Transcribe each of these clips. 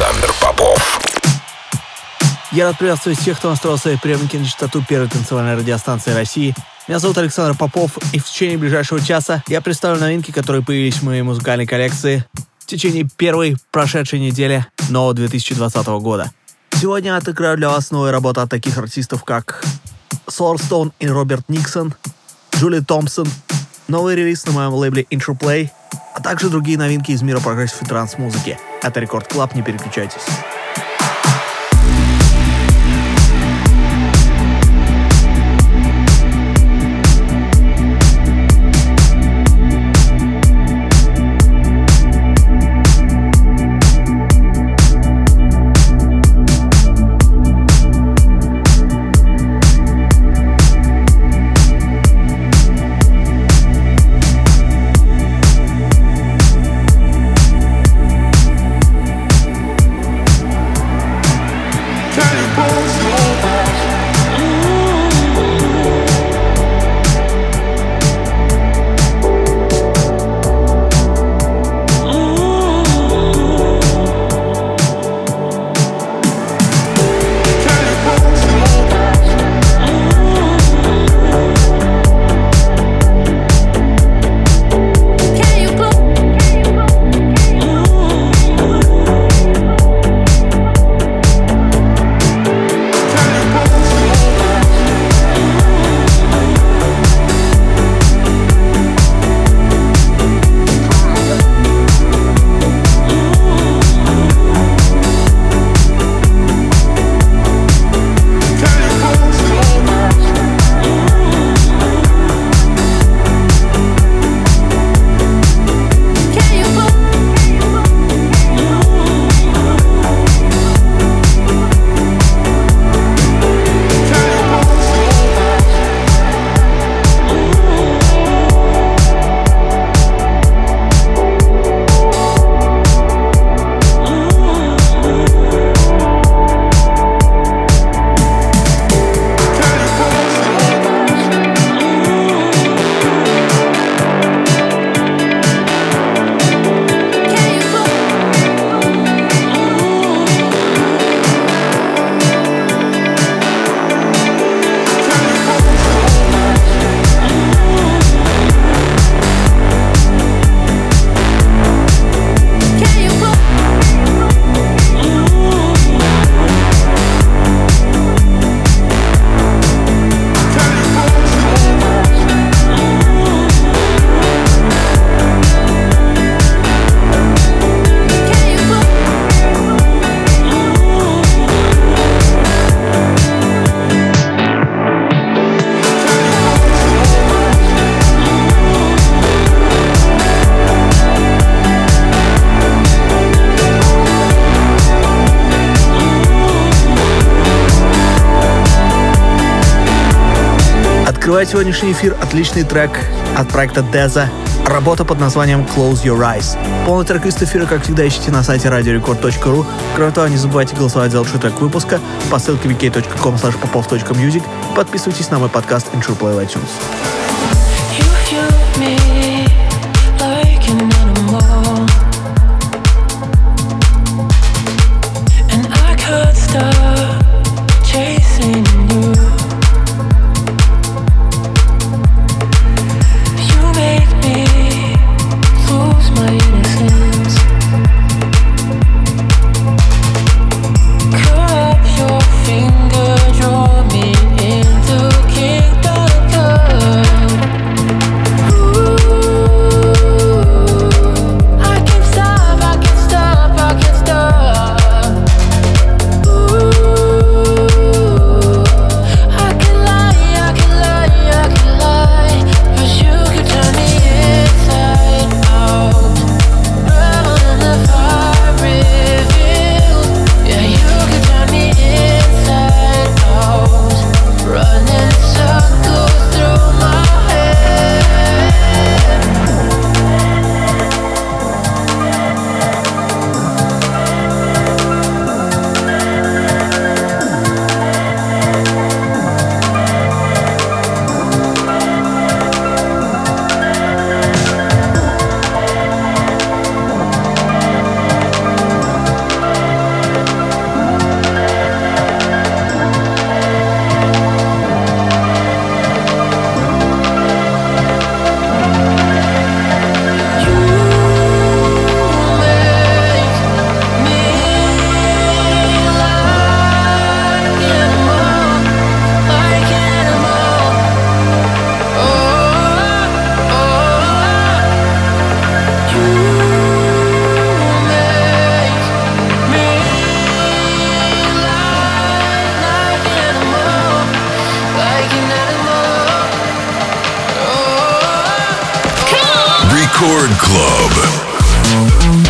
Александр Попов. Я рад приветствовать всех, кто настроил свои приемники на частоту первой танцевальной радиостанции России. Меня зовут Александр Попов, и в течение ближайшего часа я представлю новинки, которые появились в моей музыкальной коллекции в течение первой прошедшей недели нового 2020 года. Сегодня я отыграю для вас новые работы от таких артистов, как Solarstone и Роберт Никсон, Джули Томпсон, новый релиз на моем лейбле Interplay, а также другие новинки из мира progressive и транс-музыки. Это Record Club, не переключайтесь. Сегодняшний эфир отличный трек от проекта Deza. Работа под названием Close Your Eyes. Полный трек из эфира, как всегда, ищите на сайте radiorecord.ru. Кроме того, не забывайте голосовать за лучший трек выпуска по ссылке wiki.com popov.music. Подписывайтесь на мой подкаст Intro Play iTunes. Chord Club.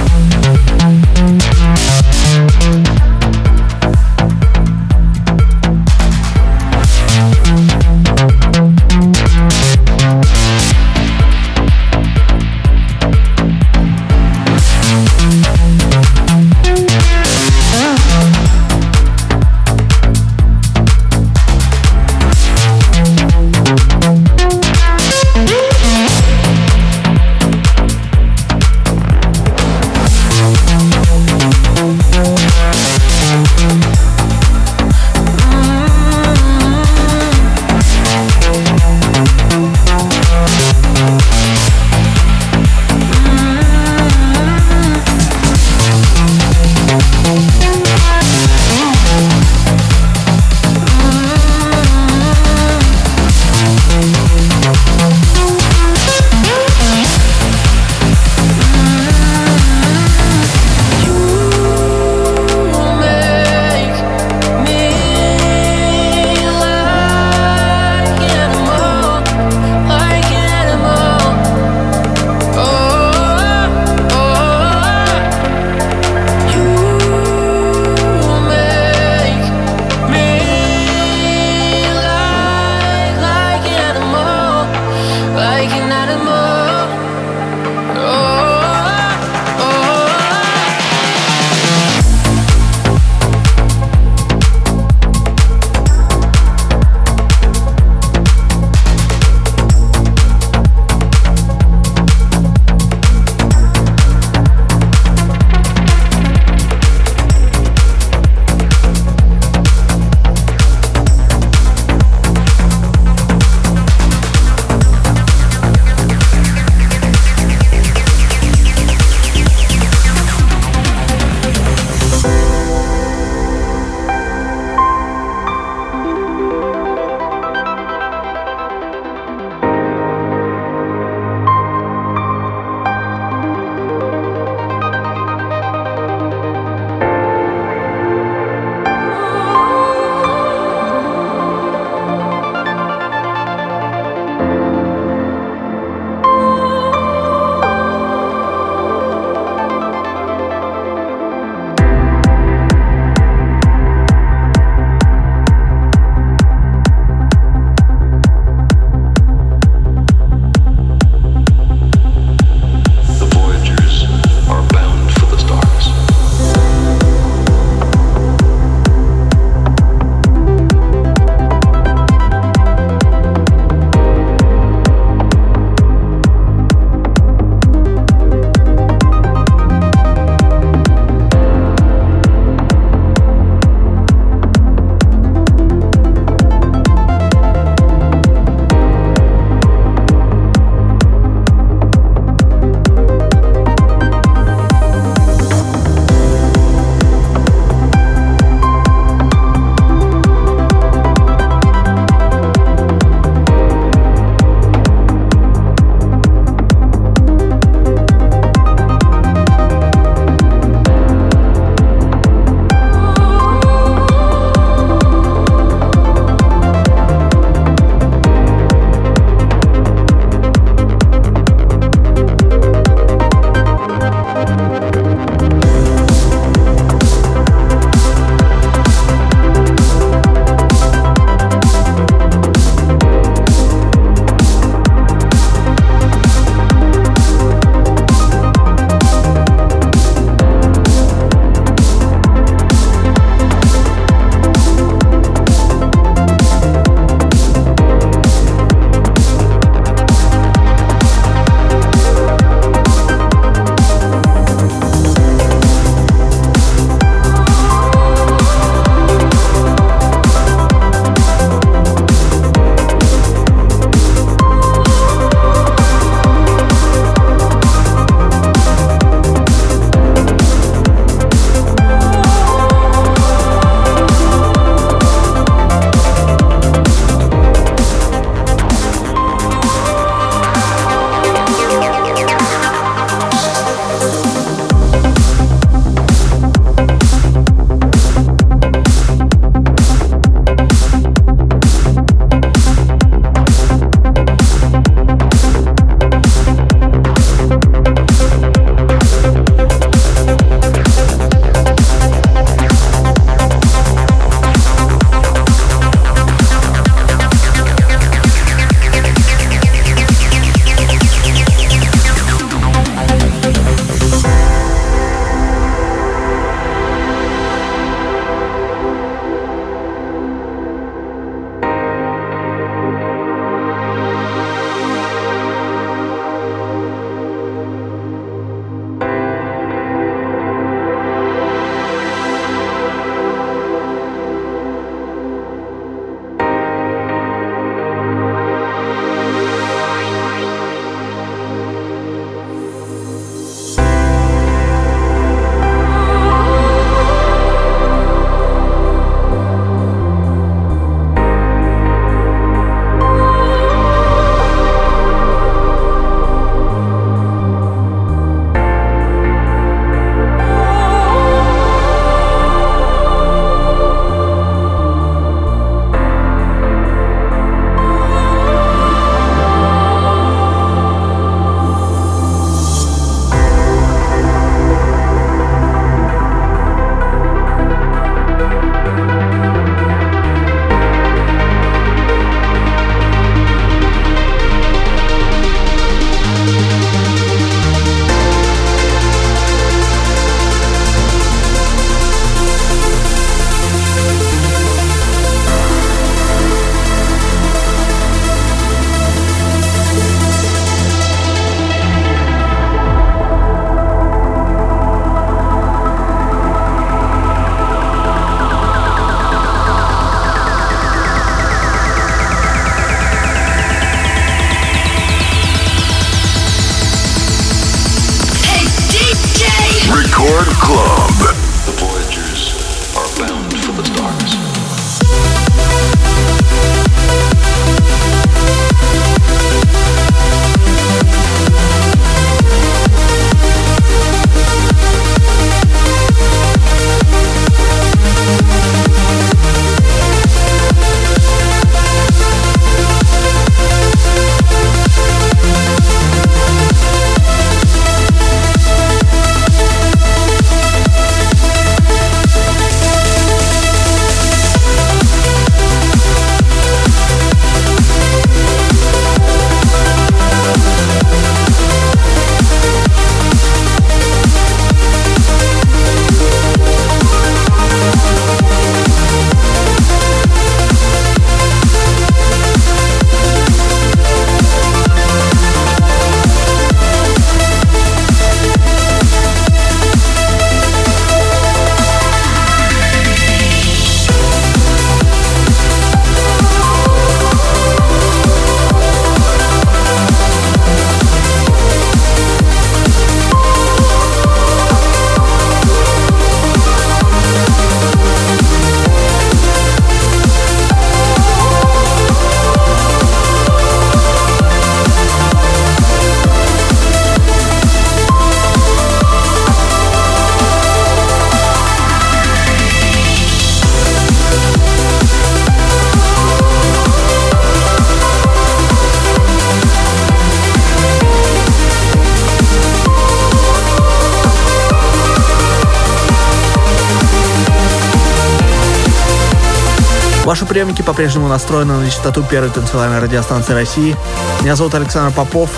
Приемники по-прежнему настроены на частоту первой танцевальной радиостанции России. Меня зовут Александр Попов,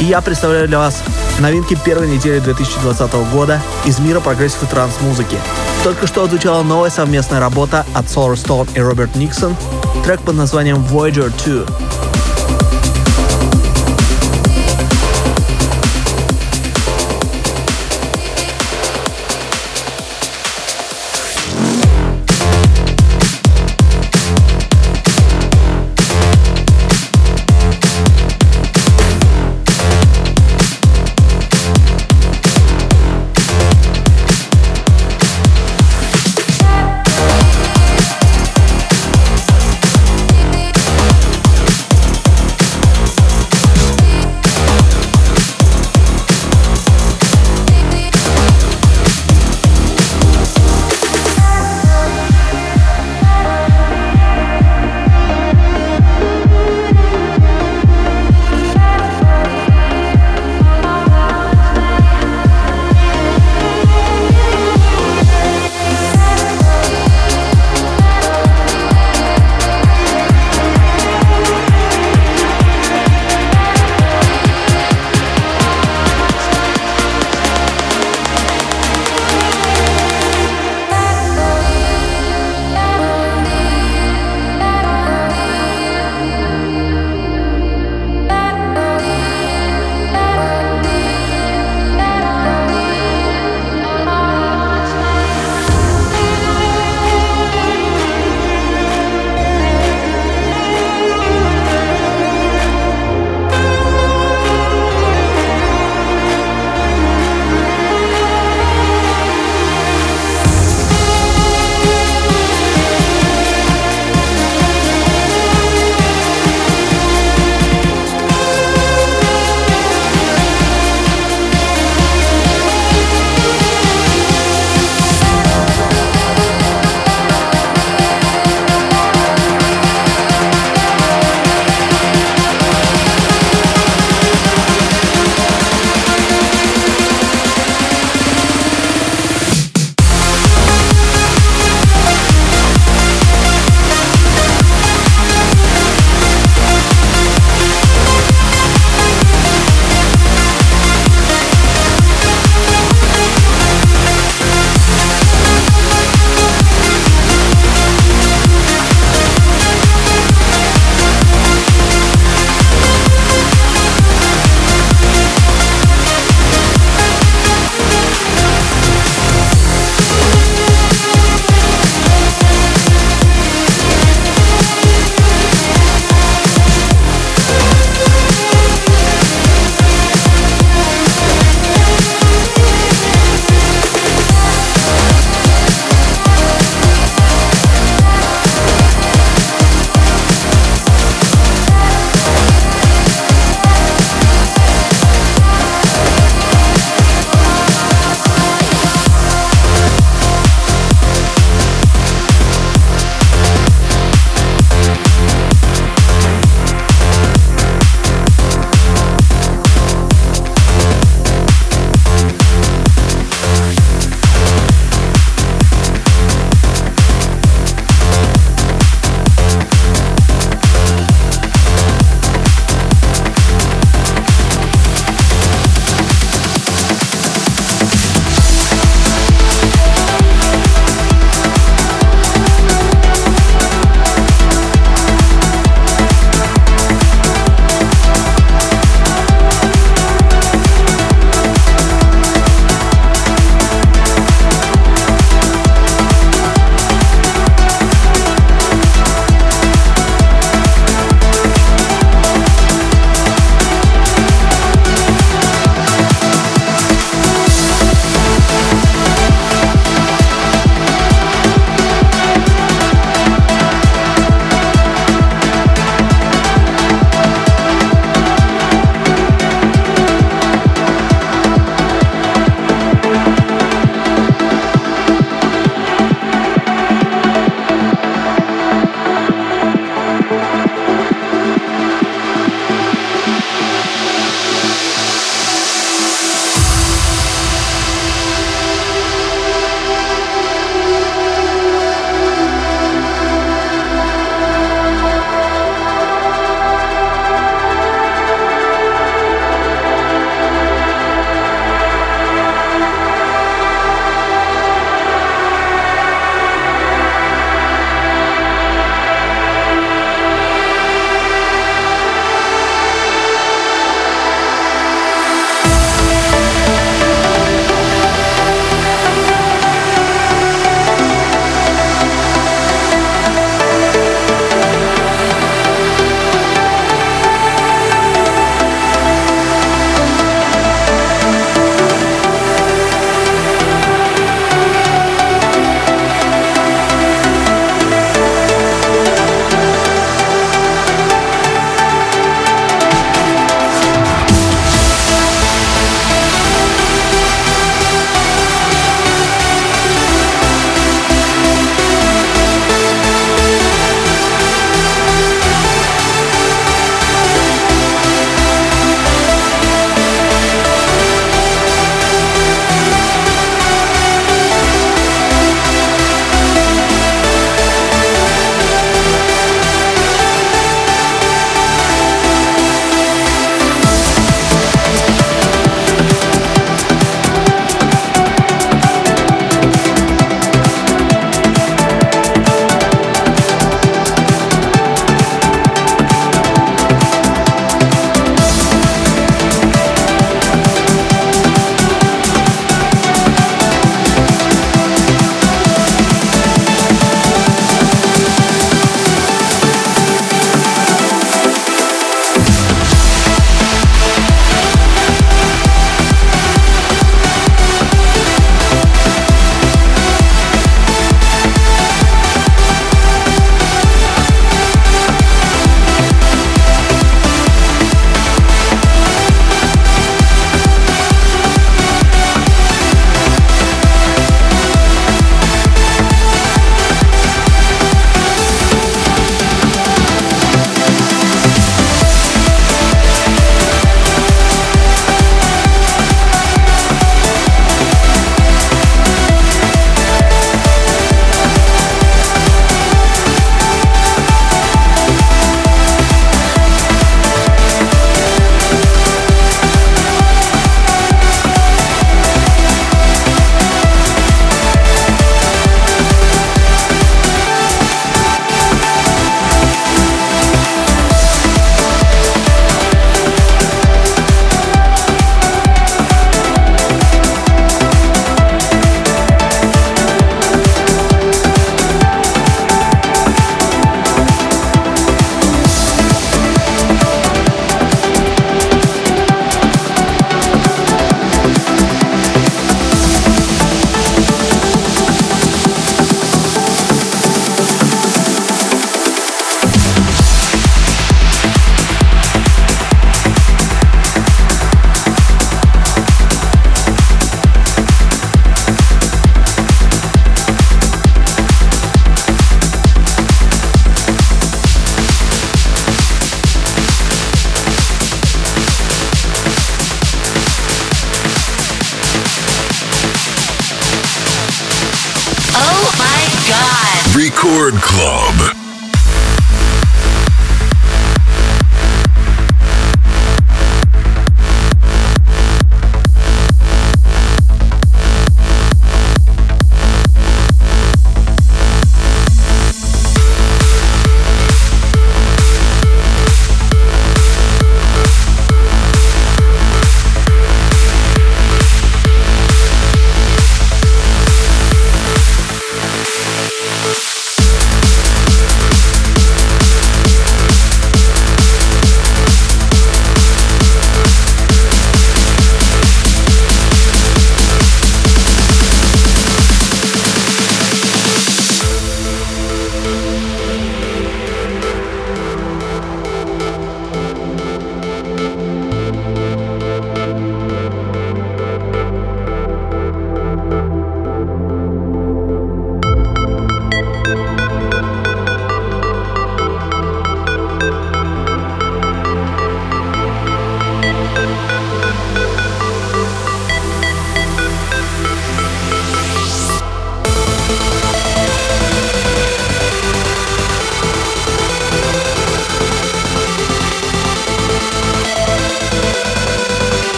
и я представляю для вас новинки первой недели 2020 года из мира progressive и транс-музыки. Только что отзвучала новая совместная работа от Solarstone и Robert Nickson, трек под названием Voyager 2.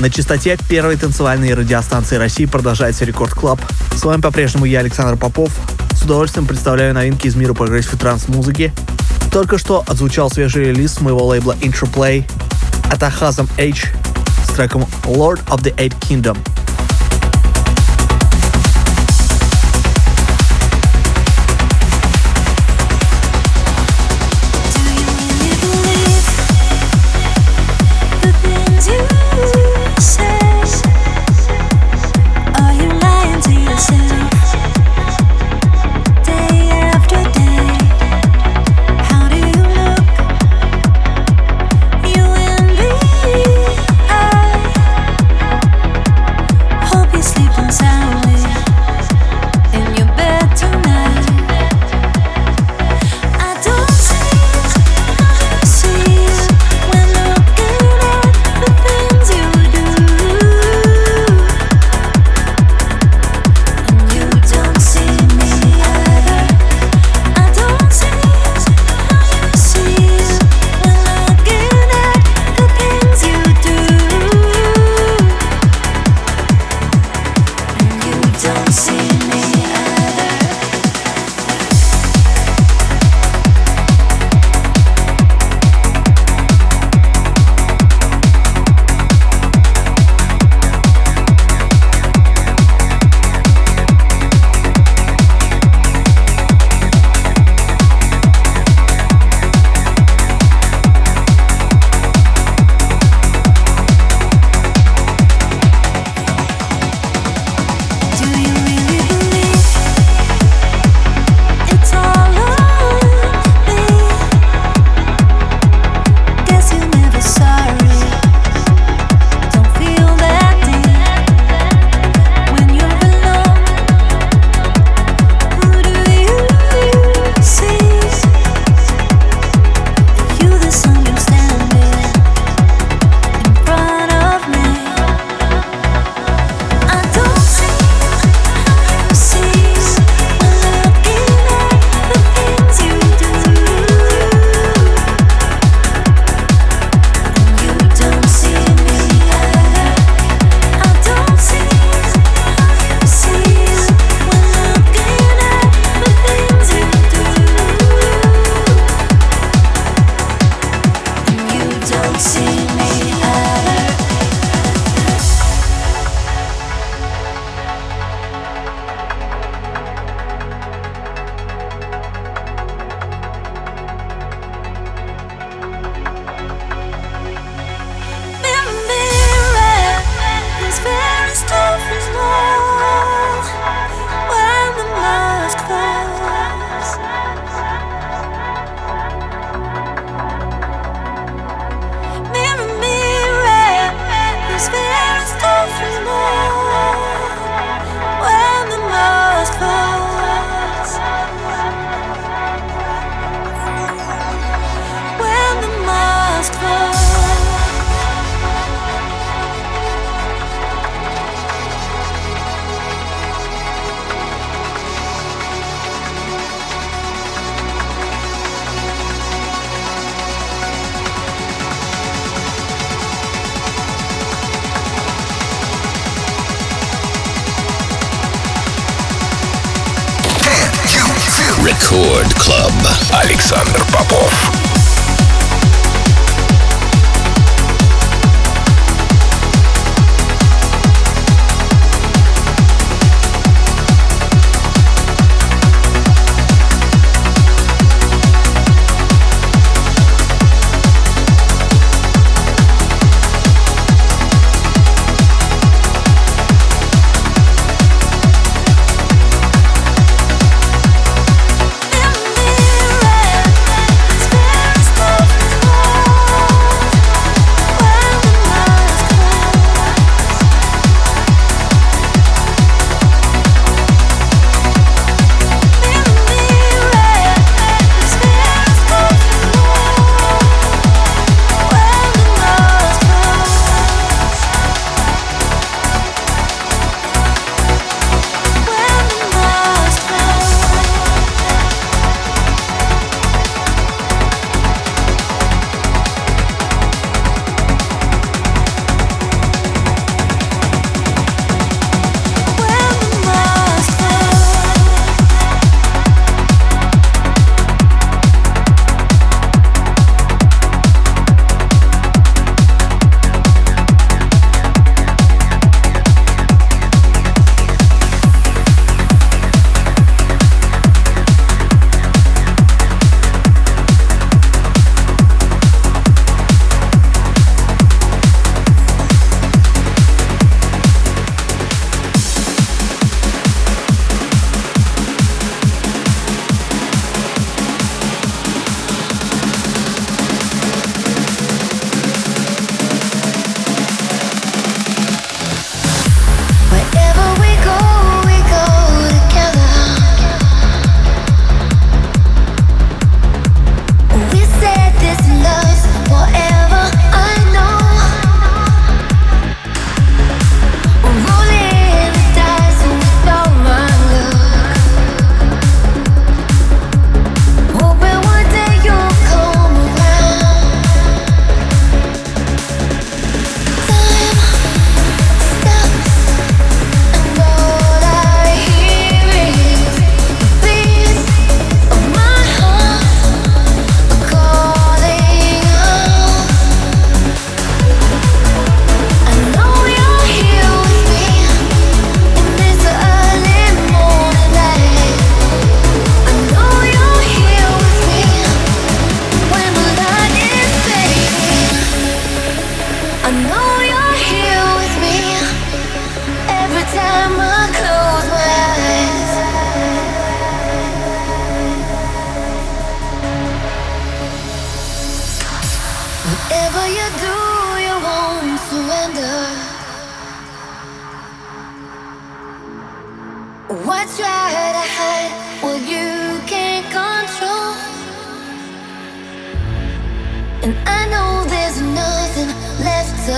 На частоте первой танцевальной радиостанции России продолжается Record Club. С вами по-прежнему я, Александр Попов. С удовольствием представляю новинки из мира progressive транс-музыки. Только что отзвучал свежий релиз моего лейбла Interplay от Ahazam H с треком Lord of the Eight Kingdom. Александр Попов.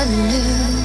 I news.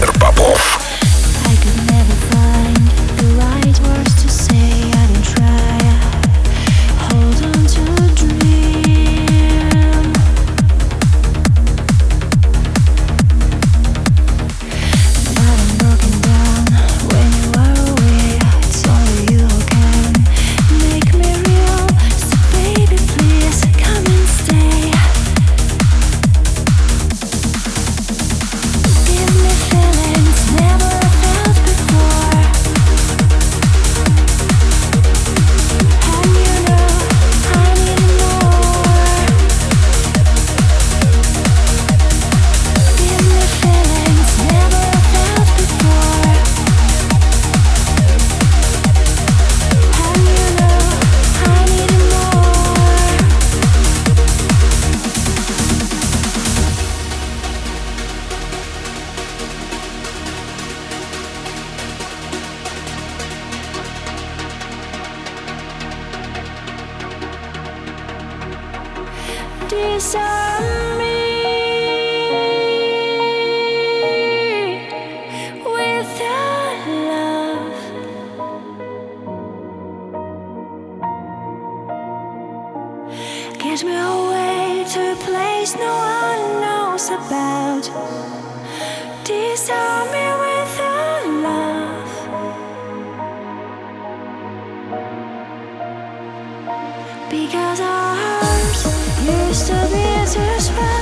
Never Still to be as you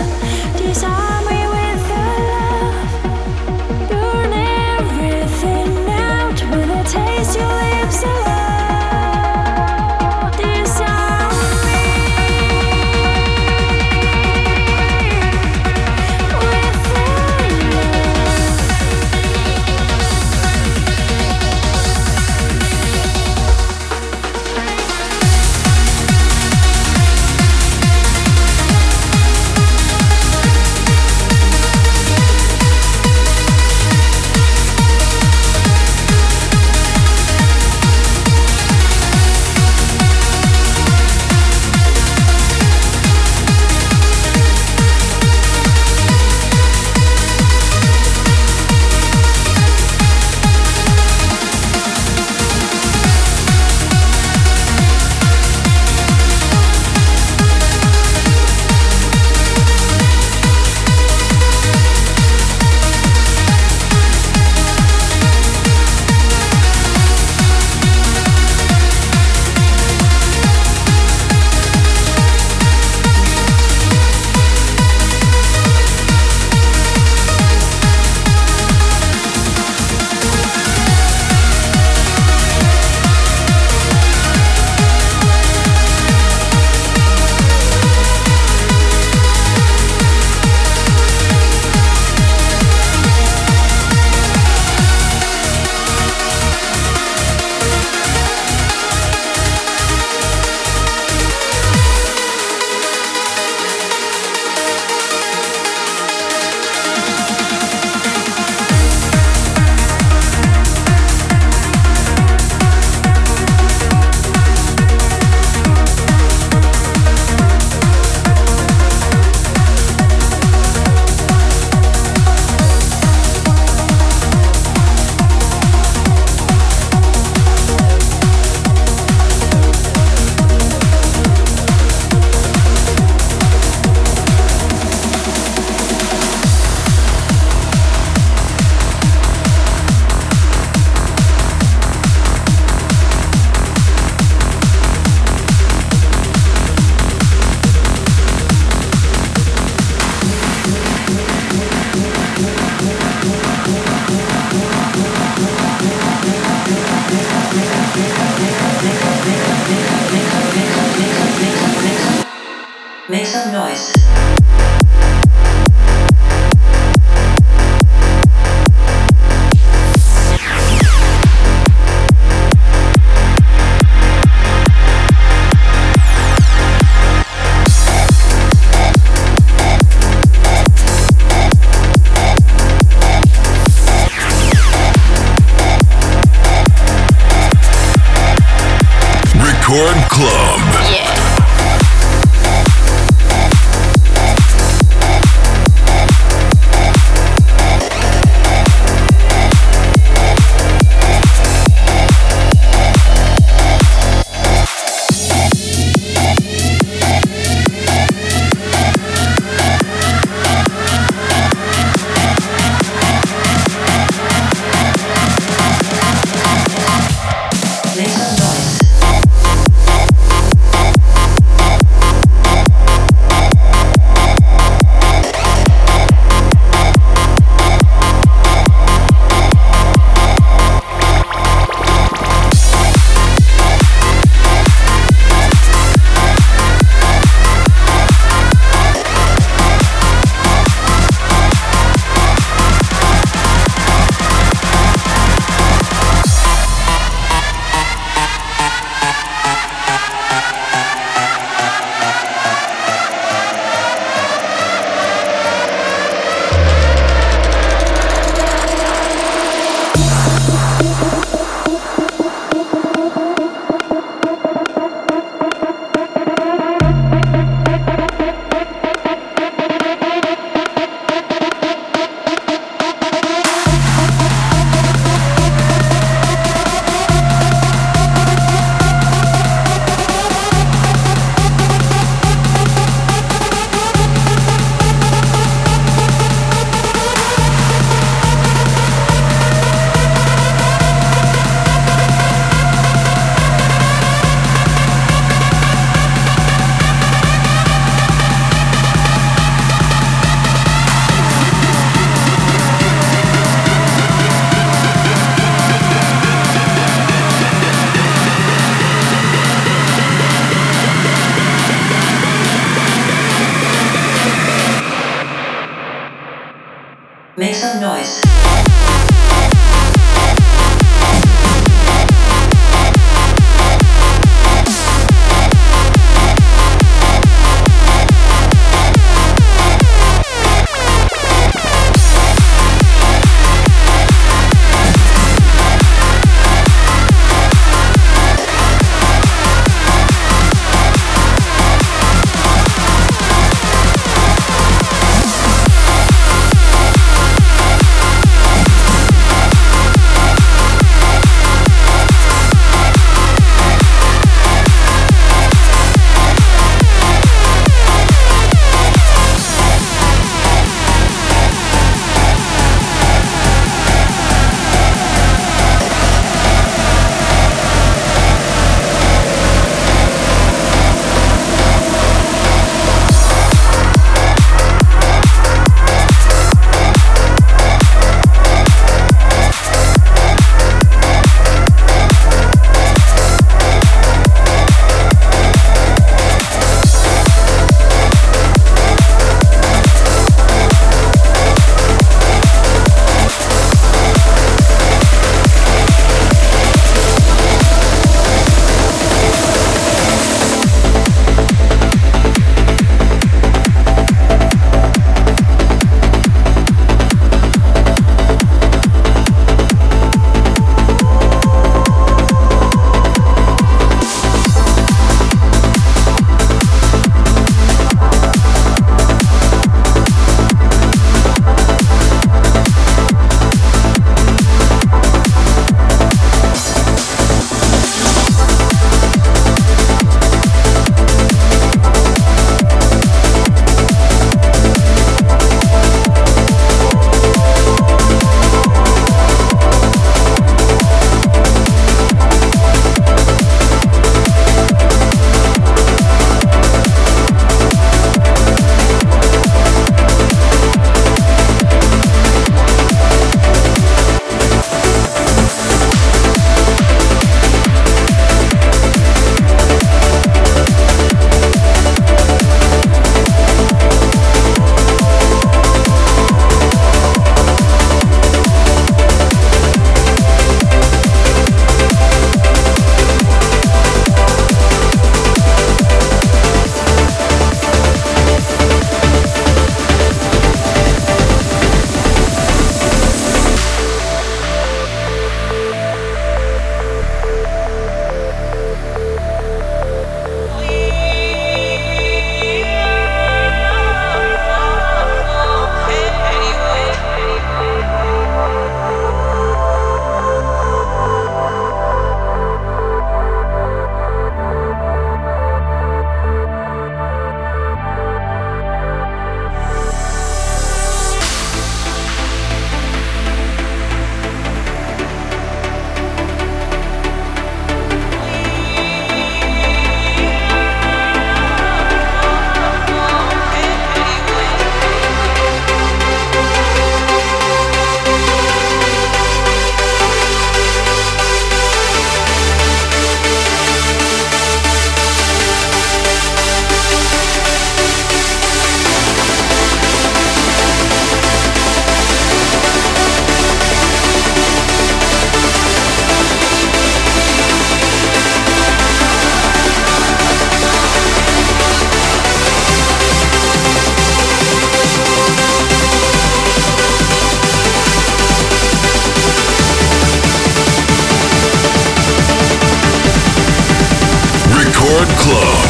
Club.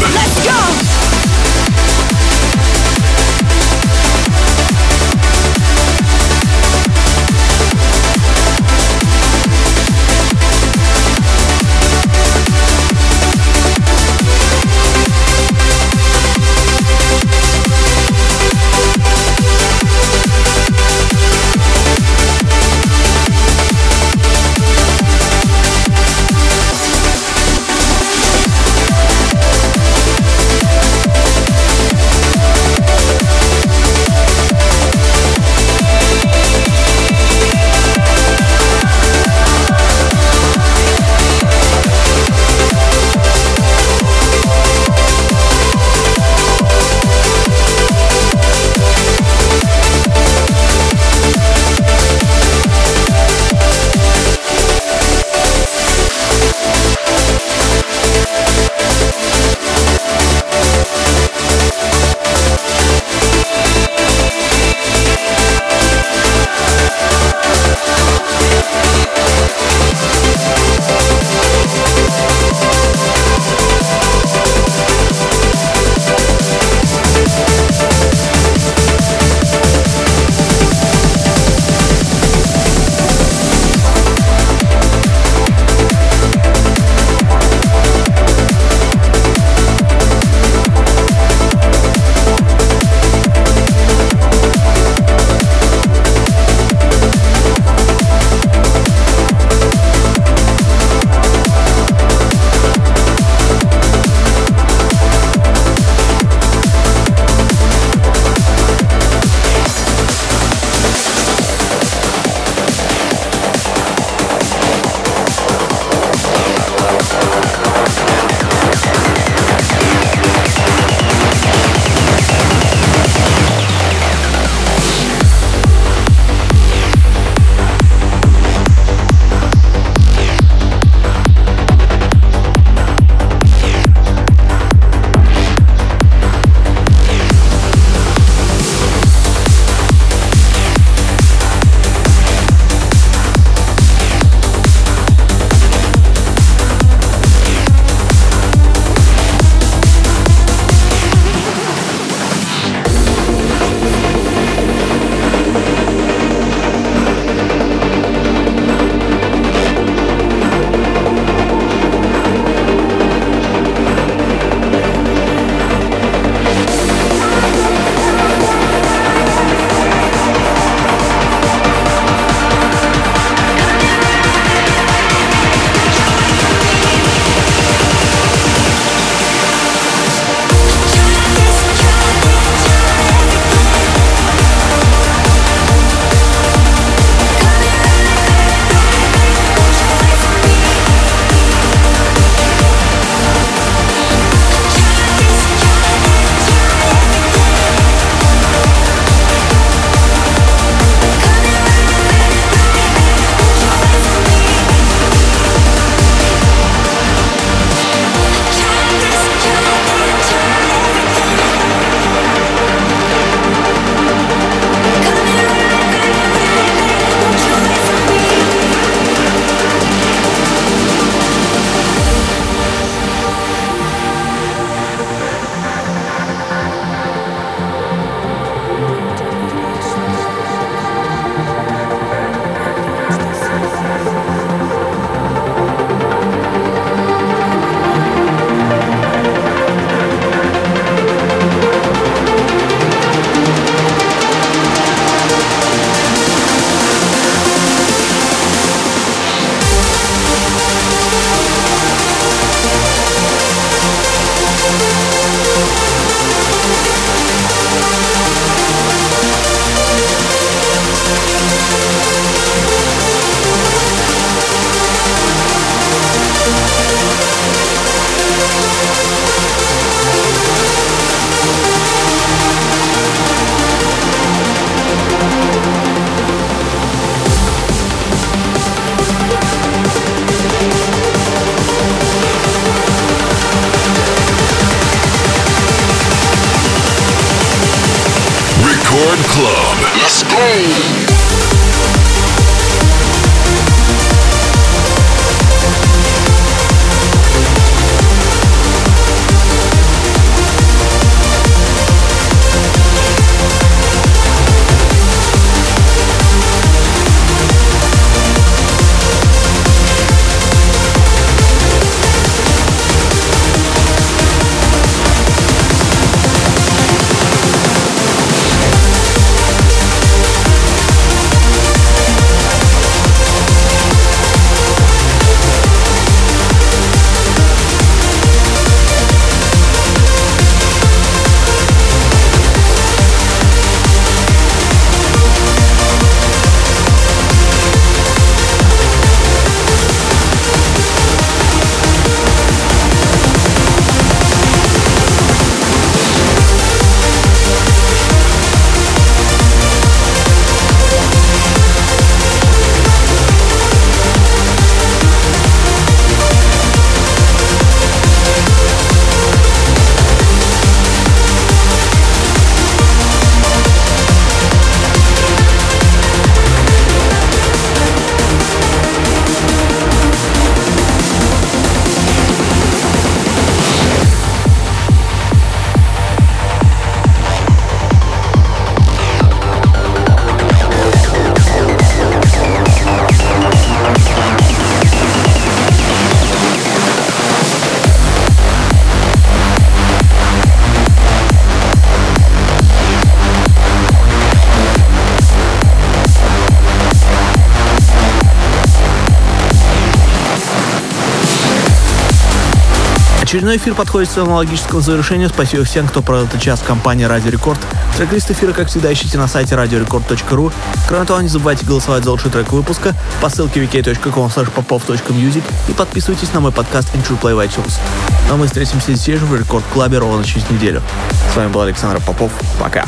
Очередной эфир подходит к своему логическому завершению. Спасибо всем, кто провел этот час в компании Радио Рекорд. Трек-лист эфира, как всегда, ищите на сайте radiorecord.ru. Кроме того, не забывайте голосовать за лучший трек выпуска по ссылке wiki.com popov.music и подписывайтесь на мой подкаст Intro Play в iTunes. Ну а мы встретимся здесь же в Рекорд Клабе ровно через неделю. С вами был Александр Попов. Пока.